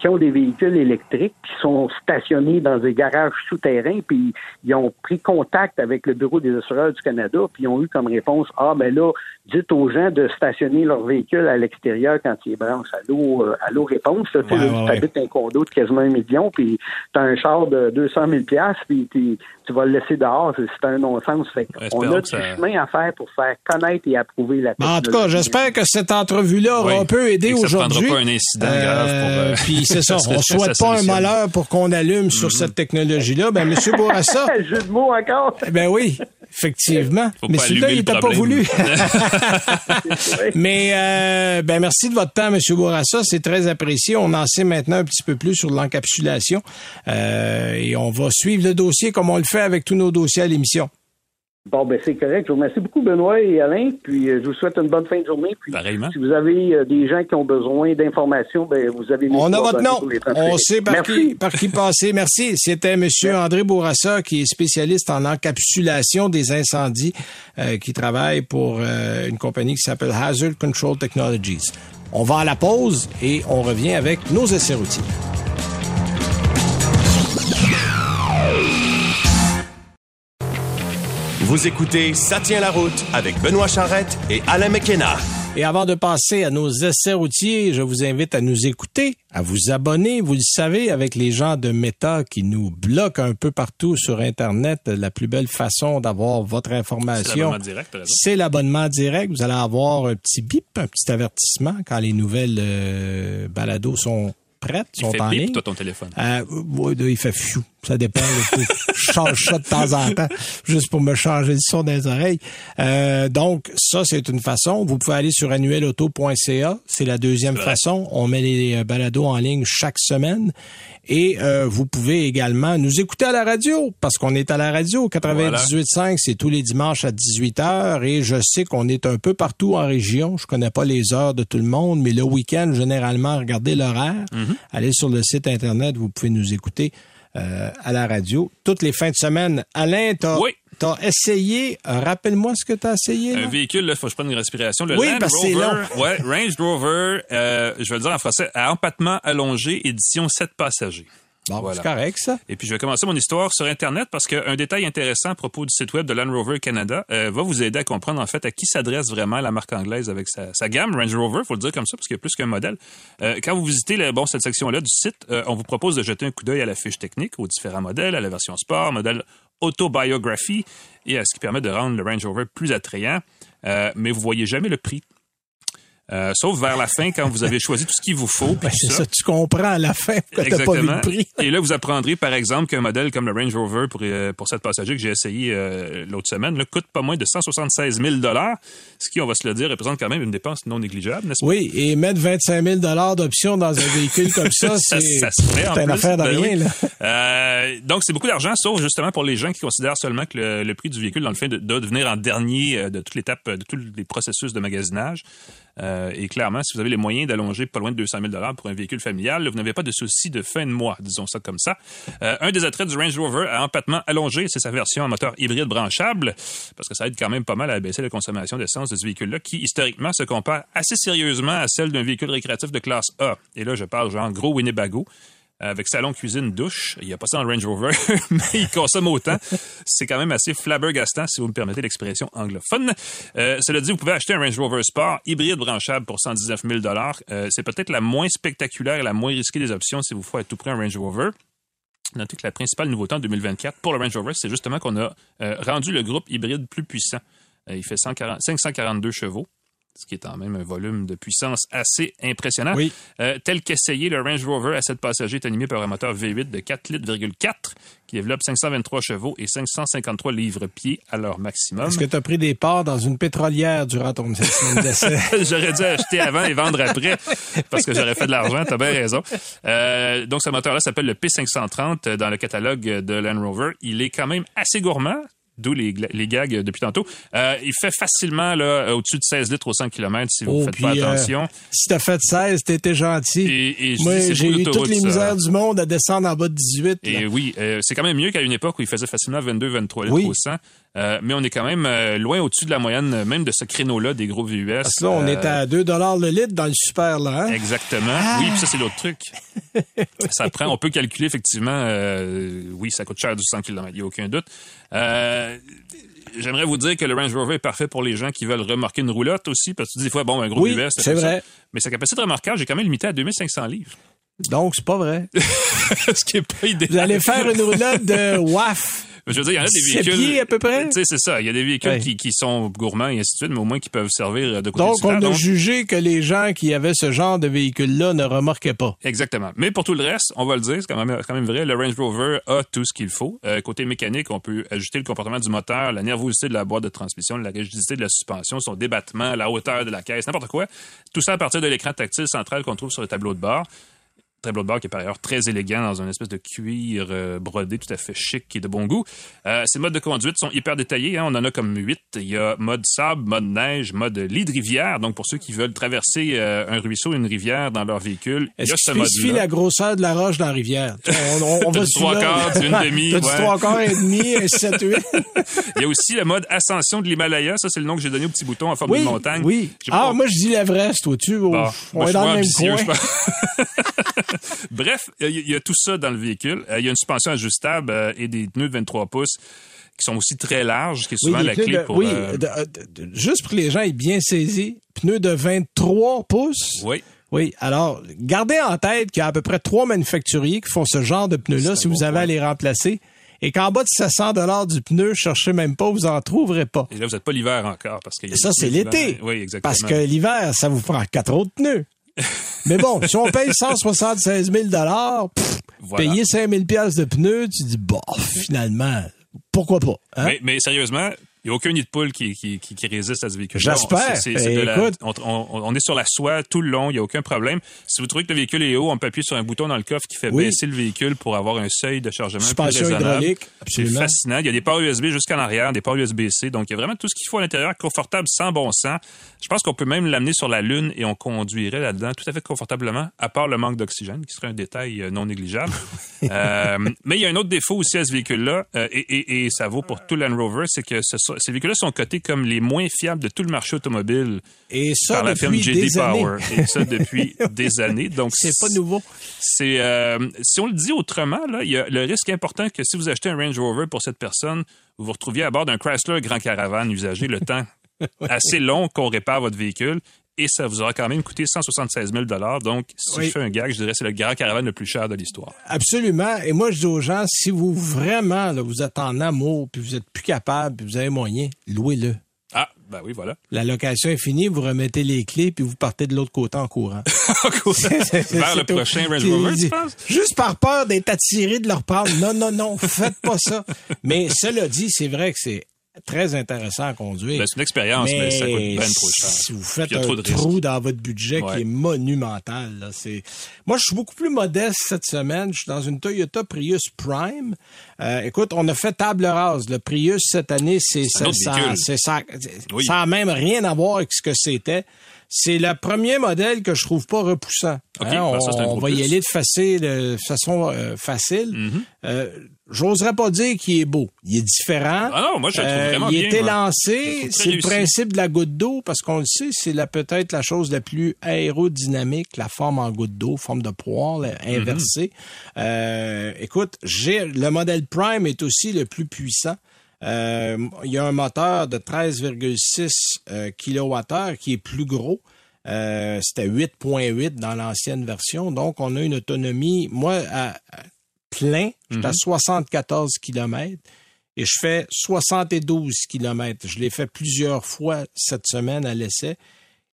qui ont des véhicules électriques, qui sont stationnés dans des garages souterrains, puis ils ont pris contact avec le bureau des assureurs du Canada, puis ils ont eu comme réponse Ah ben là, dites aux gens de stationner leur véhicule à l'extérieur quand ils branchent à l'eau euh, à l'eau réponse. là. Tu sais,
Ouais,
là,
ouais,
tu
ouais.
habites un condo de quasiment un million, puis tu as un char de 200 000 puis tu- vas le laisser dehors, c'est un non-sens. Fait qu'on
Espérons
a du
ça-
chemin à faire pour faire connaître et approuver la
Ben, en tout cas,
technologie.
j'espère que cette entrevue-là aura
Oui.
un peu aidé
que ça prendra
aujourd'hui.
pas un incident grave pour, euh,
Puis c'est ça, *laughs* on
ça
souhaite pas un malheur pour qu'on allume sur cette technologie-là. Ben, Monsieur Bourassa, *laughs*
Jeu de mots encore.
ben oui, effectivement.
Faut
Mais celui-là, il
le
n'était pas voulu. *laughs* Mais euh, ben merci de votre temps, Monsieur Bourassa. C'est très apprécié. On en sait maintenant un petit peu plus sur l'encapsulation. Euh, et on va suivre le dossier comme on le fait avec tous nos dossiers à l'émission.
Bon, ben c'est correct. Je vous remercie beaucoup, Benoît et Alain. Puis euh, je vous souhaite une bonne fin de journée. Puis
Pareillement.
si vous avez euh, des gens qui ont besoin d'informations, ben vous avez
On a votre nom. On sait par
Merci.
qui, par qui passer. Merci. C'était Monsieur André Bourassa, qui est spécialiste en encapsulation des incendies, euh, qui travaille pour euh, une compagnie qui s'appelle Hazard Control Technologies. On va à la pause et on revient avec nos essais routiers.
Vous écoutez Ça tient la route avec Benoît Charrette et Alain McKenna.
Et avant de passer à nos essais routiers, je vous invite à nous écouter, à vous abonner. Vous le savez, avec les gens de Meta qui nous bloquent un peu partout sur Internet, la plus belle façon d'avoir votre
C'est
information, c'est l'abonnement direct. Vous allez avoir un petit bip, un petit avertissement quand les nouvelles euh, balados sont prêtes,
Il
sont
fait
en
bip,
ligne.
toi, ton téléphone.
Euh, il fait fiou. Ça dépend. Je change ça de temps en temps, juste pour me changer le son des oreilles. Euh, donc, ça, c'est une façon. Vous pouvez aller sur annuelauto.ca. C'est la deuxième façon. On met les euh, balados en ligne chaque semaine. Et euh, vous pouvez également nous écouter à la radio, parce qu'on est à la radio. 98.5, c'est tous les dimanches à 18h. Et je sais qu'on est un peu partout en région. Je connais pas les heures de tout le monde, mais le week-end, généralement, regardez l'horaire. Allez sur le site Internet, vous pouvez nous écouter euh, à la radio toutes les fins de semaine. Alain, t'as
Oui.
t'as essayé, euh, rappelle-moi ce que t'as essayé. là.
Un véhicule, là, faut que je prenne une respiration. Le
Oui,
Land
parce que c'est
Rover, ouais, Range Rover, euh, je vais le dire en français, à empattement allongé, édition 7 passagers.
Bon,
Voilà.
c'est correct, ça.
Et puis, je vais commencer mon histoire sur Internet parce qu'un détail intéressant à propos du site web de Land Rover Canada euh, va vous aider à comprendre, en fait, à qui s'adresse vraiment la marque anglaise avec sa, sa gamme Range Rover, faut le dire comme ça, parce qu'il y a plus qu'un modèle. Euh, quand vous visitez le- bon, cette section-là du site, euh, on vous propose de jeter un coup d'œil à la fiche technique, aux différents modèles, à la version sport, modèle Autobiography et à ce qui permet de rendre le Range Rover plus attrayant. Euh, mais vous voyez jamais le prix. Euh, sauf vers la fin, quand vous avez *laughs* choisi tout ce qu'il vous faut.
Ben, c'est ça. tu comprends à la fin que t'as pas vu le prix.
Et là, vous apprendrez, par exemple, qu'un modèle comme le Range Rover pour, euh, pour cette passager que j'ai essayé euh, l'autre semaine là, coûte pas moins de 176 000 ce qui, on va se le dire, représente quand même une dépense non négligeable, n'est-ce pas?
Oui, et mettre 25 000 d'options dans un véhicule comme ça, *laughs* c'est une affaire de ben rien. Là.
Euh, donc, c'est beaucoup d'argent, sauf justement pour les gens qui considèrent seulement que le, le prix du véhicule, dans le fait, doit devenir en dernier de toute l'étape, de tous les processus de magasinage. Euh, et clairement, si vous avez les moyens d'allonger pas loin de 200 000 pour un véhicule familial, vous n'avez pas de souci de fin de mois, disons ça comme ça. Euh, un des attraits du Range Rover à empattement allongé, c'est sa version en moteur hybride branchable, parce que ça aide quand même pas mal à baisser la consommation d'essence de ce véhicule-là, qui historiquement se compare assez sérieusement à celle d'un véhicule récréatif de classe A. Et là, je parle genre gros Winnebago avec salon, cuisine, douche. Il n'y a pas ça le Range Rover, *laughs* mais il consomme autant. C'est quand même assez flabbergastant, si vous me permettez l'expression anglophone. Euh, cela dit, vous pouvez acheter un Range Rover Sport hybride branchable pour 119 000 euh, C'est peut-être la moins spectaculaire et la moins risquée des options si vous faites à tout prix un Range Rover. Notez que la principale nouveauté en 2024 pour le Range Rover, c'est justement qu'on a euh, rendu le groupe hybride plus puissant. Euh, il fait 140, 542 chevaux ce qui est quand même un volume de puissance assez impressionnant.
Oui.
Euh, tel qu'essayé, le Range Rover à 7 passagers est animé par un moteur V8 de 4 litres,4 qui développe 523 chevaux et 553 livres-pieds à leur maximum.
Est-ce que tu as pris des parts dans une pétrolière durant ton semaine d'essai? *laughs*
j'aurais dû acheter avant et vendre après parce que j'aurais fait de l'argent, tu as bien raison. Euh, donc ce moteur-là s'appelle le P530 dans le catalogue de Land Rover. Il est quand même assez gourmand, d'où les, les, gags depuis tantôt. Euh, il fait facilement là au-dessus de 16 litres au 100 km si vous ne oh, faites pas euh, attention.
si t'as fait 16, t'étais gentil.
Et,
Moi, j'ai eu toutes les misères du monde à descendre en bas de 18.
Et oui, euh, c'est quand même mieux qu'à une époque où il faisait facilement 22-23 litres au 100. Euh, mais on est quand même euh, loin au-dessus de la moyenne, euh, même de ce créneau-là des gros VUS. Parce
que là, on est à 2 le litre dans le super, là. Hein?
Exactement. Ah! Oui, puis ça, c'est l'autre truc. *laughs* ça prend, on peut calculer effectivement, oui, ça coûte cher du 100 km, il n'y a aucun doute. J'aimerais vous dire que le Range Rover est parfait pour les gens qui veulent remorquer une roulotte aussi, parce que tu dis des fois, bon, un gros
oui,
VUS,
c'est vrai.
Mais sa capacité de remorquage est quand même limitée à 2500 livres.
Donc, c'est pas vrai. *laughs*
Ce qui est pas idéal.
Vous allez faire une roulotte de *laughs* WAF.
Je veux dire, il y en a des véhicules.
Pieds à peu près.
Tu sais, c'est ça. Il y a des véhicules qui, qui, sont gourmands et ainsi de suite, mais au moins qui peuvent servir de côté
Donc, on a jugé que les gens qui avaient ce genre de véhicule-là ne remarquaient pas.
Exactement. Mais pour tout le reste, on va le dire, c'est quand même, quand même vrai, le Range Rover a tout ce qu'il faut. Euh, côté mécanique, on peut ajuster le comportement du moteur, la nervosité de la boîte de transmission, la rigidité de la suspension, son débattement, la hauteur de la caisse, n'importe quoi. Tout ça à partir de l'écran tactile central qu'on trouve sur le tableau de bord tableau de bord qui est par ailleurs très élégant dans une espèce de cuir euh, brodé tout à fait chic et de bon goût. Euh, ces modes de conduite sont hyper détaillés. Hein. On en a comme huit. Il y a mode sable, mode neige, mode lit de rivière. Donc pour ceux qui veulent traverser euh, un ruisseau, une rivière dans leur véhicule,
il
y a
ce mode-là. la grosseur de la roche dans la rivière? On, on, on *laughs* va
trois quarts, une demi.
ouais. trois quarts et demi, 7, 8. *laughs*
il y a aussi le mode ascension de l'Himalaya. Ça c'est le nom que j'ai donné au petit bouton en forme
de
montagne.
Oui. Ah moi je dis l'Everest au-dessus. on est dans le même coin. *laughs* *laughs*
Bref, il y, a tout ça dans le véhicule. Euh, il y a une suspension ajustable euh, et des pneus de 23 pouces qui sont aussi très larges, qui est souvent la clé pour...
Oui, euh, juste pour que les gens aient bien saisi, pneus de 23 pouces.
Oui.
Oui, alors, gardez en tête qu'il y a à peu près trois manufacturiers qui font ce genre de pneus-là si vous avez à les remplacer. Et qu'en bas de 700 dollars du pneu, cherchez même pas, vous en trouverez pas.
Et là, vous n'êtes pas l'hiver encore. parce que
Ça, c'est l'été.
Oui, exactement.
Parce que l'hiver, ça vous prend quatre autres pneus. *laughs* Mais bon, si on paye 176 000 dollars, payer 5 000 de pneus, tu dis, bon, finalement, pourquoi pas?
Hein? Mais, mais, sérieusement, il n'y a aucun nid de poule qui, qui, qui, résiste à ce véhicule.
J'espère.
on, on, est sur la soie tout le long, il n'y a aucun problème. Si vous trouvez que le véhicule est haut, on peut appuyer sur un bouton dans le coffre qui fait baisser le véhicule pour avoir un seuil de chargement
Suspension
plus
hydraulique,
C'est fascinant. Il y a des ports USB jusqu'en arrière, des ports USB-C. Donc, il y a vraiment tout ce qu'il faut à l'intérieur, confortable, sans bon sens. Je pense qu'on peut même l'amener sur la Lune et on conduirait là-dedans tout à fait confortablement, à part le manque d'oxygène, qui serait un détail euh, non négligeable. *laughs* euh, mais il y a un autre défaut aussi à ce véhicule-là, euh, et, et, et, ça vaut pour tout Land Rover, c'est que ce, ces véhicules-là sont cotés comme les moins fiables de tout le marché automobile
et ça
par la
firme
JD Power.
Années.
Et ça depuis *laughs* des années. Donc
c'est pas nouveau.
C'est euh, si on le dit autrement, là, il y a le risque important que si vous achetez un Range Rover pour cette personne, vous vous retrouviez à bord d'un Chrysler Grand Caravan usagé le temps *laughs* assez long qu'on répare votre véhicule et ça vous aura quand même coûté 176 000 Donc, si
Oui.
je fais un gag, je dirais que c'est le grand caravane le plus cher de l'histoire.
Absolument. Et moi, je dis aux gens, si vous vraiment, là, vous êtes en amour, puis vous êtes plus capable, puis vous avez moyen, louez-le.
Ah, ben oui, voilà.
La location est finie, vous remettez les clés, puis vous partez de l'autre côté en courant. *laughs*
Vers le
tout.
prochain Range Rover, tu penses?
Juste par peur d'être attiré de leur prendre. Non, non, non, faites pas ça. *laughs* Mais cela dit, c'est vrai que c'est très intéressant à conduire.
Ben, c'est une expérience, mais, ça coûte ben trop cher.
Si vous faites
Puis il y a
un trou dans votre budget
Ouais.
qui est monumental, là, c'est. Moi, je suis beaucoup plus modeste cette semaine. Je suis dans une Toyota Prius Prime. Euh, écoute, on a fait table rase. Le Prius cette année, c'est ça, ça, c'est ça,
Oui.
ça a même rien à voir avec ce que c'était. C'est le premier modèle que je trouve pas repoussant. Hein,
ben
on
ça,
va y aller de, facile, de façon euh, facile. Euh, J'oserais pas dire qu'il est beau. Il est différent.
Ah non, moi, je le trouve
Euh,
vraiment
il
bien,
était lancé. C'est le principe de la goutte d'eau, parce qu'on le sait, c'est peut-être la chose la plus aérodynamique, la forme en goutte d'eau, forme de poire
Mm-hmm.
inversée. Euh, écoute, j'ai le modèle Prime est aussi le plus puissant. Euh, il y a un moteur de 13,6 euh, kWh qui est plus gros. Euh, C'était 8.8 dans l'ancienne version. Donc, on a une autonomie, moi, à, à plein, j'étais à 74 km et je fais 72 km. Je l'ai fait plusieurs fois cette semaine à l'essai.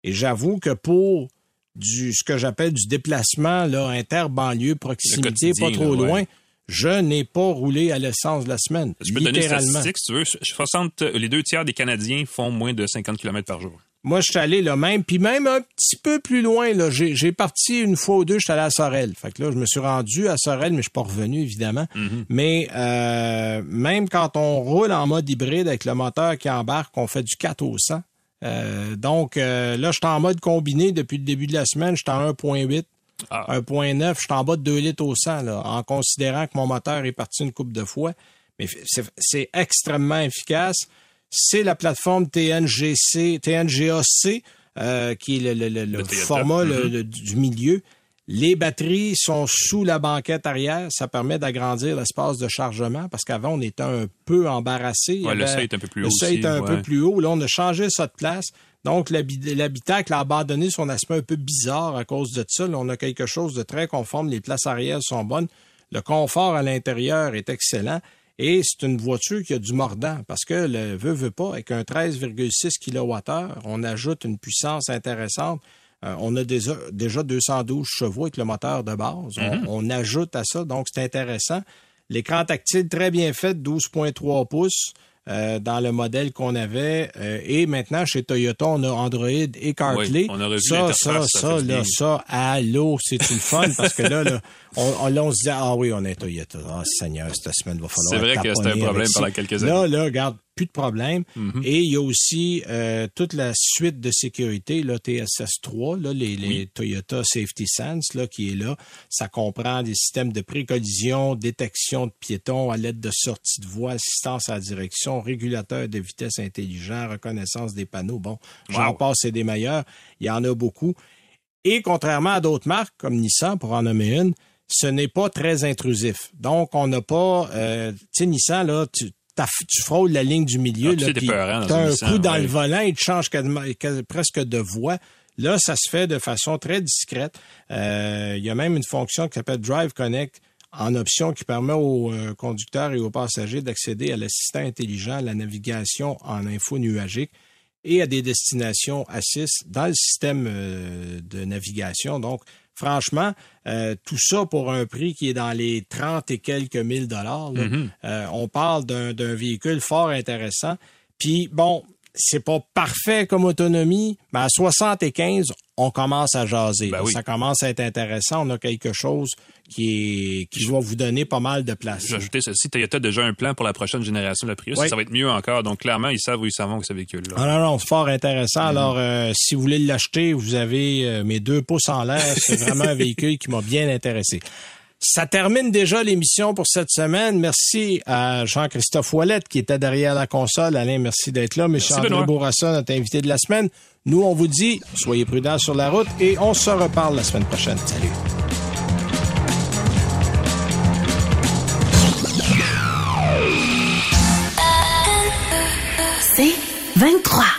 Et j'avoue que pour du ce que j'appelle du déplacement là, inter-banlieue, proximité, pas trop
là, ouais.
loin, je n'ai pas roulé à l'essence de la semaine.
Je peux donner une statistique, si tu veux. 60, les deux tiers des Canadiens font moins de 50 km par jour.
Moi, je suis allé là même, puis même un petit peu plus loin. Là, j'ai, j'ai parti une fois ou deux, je suis allé à Sorel. Fait que là, je me suis rendu à Sorel, mais je suis pas revenu évidemment. Mais euh, même quand on roule en mode hybride avec le moteur qui embarque, on fait du 4 au 100. Euh, donc euh, là, je suis en mode combiné depuis le début de la semaine. Je suis en 1.8.
Ah.
1.9, je suis en bas de 2 litres au 100, là, en considérant que mon moteur est parti une coupe de fois. Mais c'est, extrêmement efficace. C'est la plateforme TNGC, TNGAC, euh, qui est le, le- le- le
Le
format le-
Mhm.
le- du milieu. Les batteries sont sous la banquette arrière. Ça permet d'agrandir l'espace de chargement parce qu'avant, on était un peu embarrassé.
Ouais, le seuil est un peu plus
le
haut
seuil
aussi,
est un
ouais.
peu plus haut. Là, on a changé ça de place. Donc, l'habi- l'habitacle a abandonné son aspect un peu bizarre à cause de ça. Là, on a quelque chose de très conforme. Les places arrière sont bonnes. Le confort à l'intérieur est excellent. Et c'est une voiture qui a du mordant parce que le veut, veut pas, avec un 13,6 kWh, on ajoute une puissance intéressante. Euh, on a déjà, déjà 212 chevaux avec le moteur de base. On- on, ajoute à ça, donc c'est intéressant. L'écran tactile très bien fait, 12.3 pouces. Euh, dans le modèle qu'on avait. Euh, et maintenant, chez Toyota, on a Android et CarPlay.
Oui, on a revu
ça, ça, ça,
ça
là, ça, allô, c'est une fun? Parce que là, là *laughs* on, on- là, on se dit, ah oui, on est Toyota. Ah, Seigneur, cette semaine, va falloir
C'est vrai que c'était un problème pendant quelques
Là, là, regarde, plus de problème.
Mhm.
Et il y a aussi euh, toute la suite de sécurité, là, TSS3, là, les, les Toyota Safety Sense, là, qui est là. Ça comprend des systèmes de précollision, détection de piétons à l'aide de sortie de voie, assistance à la direction, régulateur de vitesse intelligent, reconnaissance des panneaux. Bon, j'en
Wow.
passe, c'est des meilleurs. Il y en a beaucoup. Et contrairement à d'autres marques comme Nissan, pour en nommer une, ce n'est pas très intrusif. Donc, on n'a pas... euh, tu sais, Nissan, là, tu, tu frôles la ligne du milieu.
Ah,
là,
c'est
puis t'as
un Nissan,
coup dans
ouais.
le volant, il te change quasiment- quas- presque de voie. Là, ça se fait de façon très discrète. Euh, il y a même une fonction qui s'appelle Drive Connect en option qui permet aux euh, conducteurs et aux passagers d'accéder à l'assistant intelligent, la navigation en info nuagique et à des destinations à 6 dans le système euh, de navigation. Donc, franchement, euh, tout ça pour un prix qui est dans les 30 et quelques mille dollars. là. Euh, on parle d'un d'un véhicule fort intéressant. Puis, bon, c'est pas parfait comme autonomie, mais à 75, on commence à jaser.
Ben oui.
Ça commence à être intéressant. On a quelque chose qui est qui va vous donner pas mal de place.
J'ai ajouté ceci. Toyota a déjà un plan pour la prochaine génération de la Prius.
Oui.
Ça va être mieux encore. Donc, clairement, ils savent où ils s'en vont avec ce véhicule-là.
Ah non, non, c'est fort intéressant. Alors, euh, si vous voulez l'acheter, vous avez euh, mes deux pouces en l'air. C'est vraiment un *laughs* véhicule qui m'a bien intéressé. Ça termine déjà l'émission pour cette semaine. Merci à Jean-Christophe Ouellette qui était derrière la console. Alain, merci d'être là. Monsieur André. Bourassa, notre invité de la semaine. Nous, on vous dit, soyez prudents sur la route et on se reparle la semaine prochaine. Salut.
C'est 23.